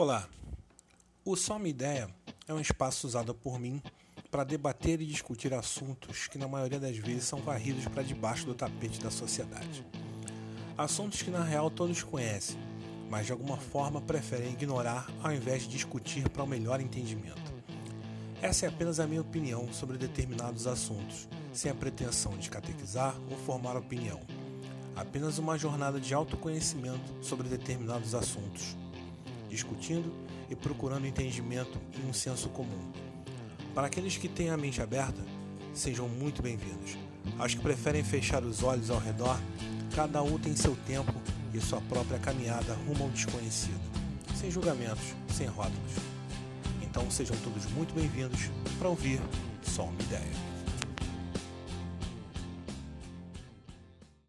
Olá, o Só Uma Ideia é um espaço usado por mim para debater e discutir assuntos que, na maioria das vezes, são varridos para debaixo do tapete da sociedade. Assuntos que, na real, todos conhecem, mas de alguma forma preferem ignorar ao invés de discutir para um melhor entendimento. Essa é apenas a minha opinião sobre determinados assuntos, sem a pretensão de catequizar ou formar opinião. Apenas uma jornada de autoconhecimento sobre determinados assuntos discutindo e procurando entendimento e um senso comum. Para aqueles que têm a mente aberta, sejam muito bem-vindos. Aos que preferem fechar os olhos ao redor, cada um tem seu tempo e sua própria caminhada rumo ao desconhecido, sem julgamentos, sem rótulos. Então sejam todos muito bem-vindos para ouvir só uma ideia.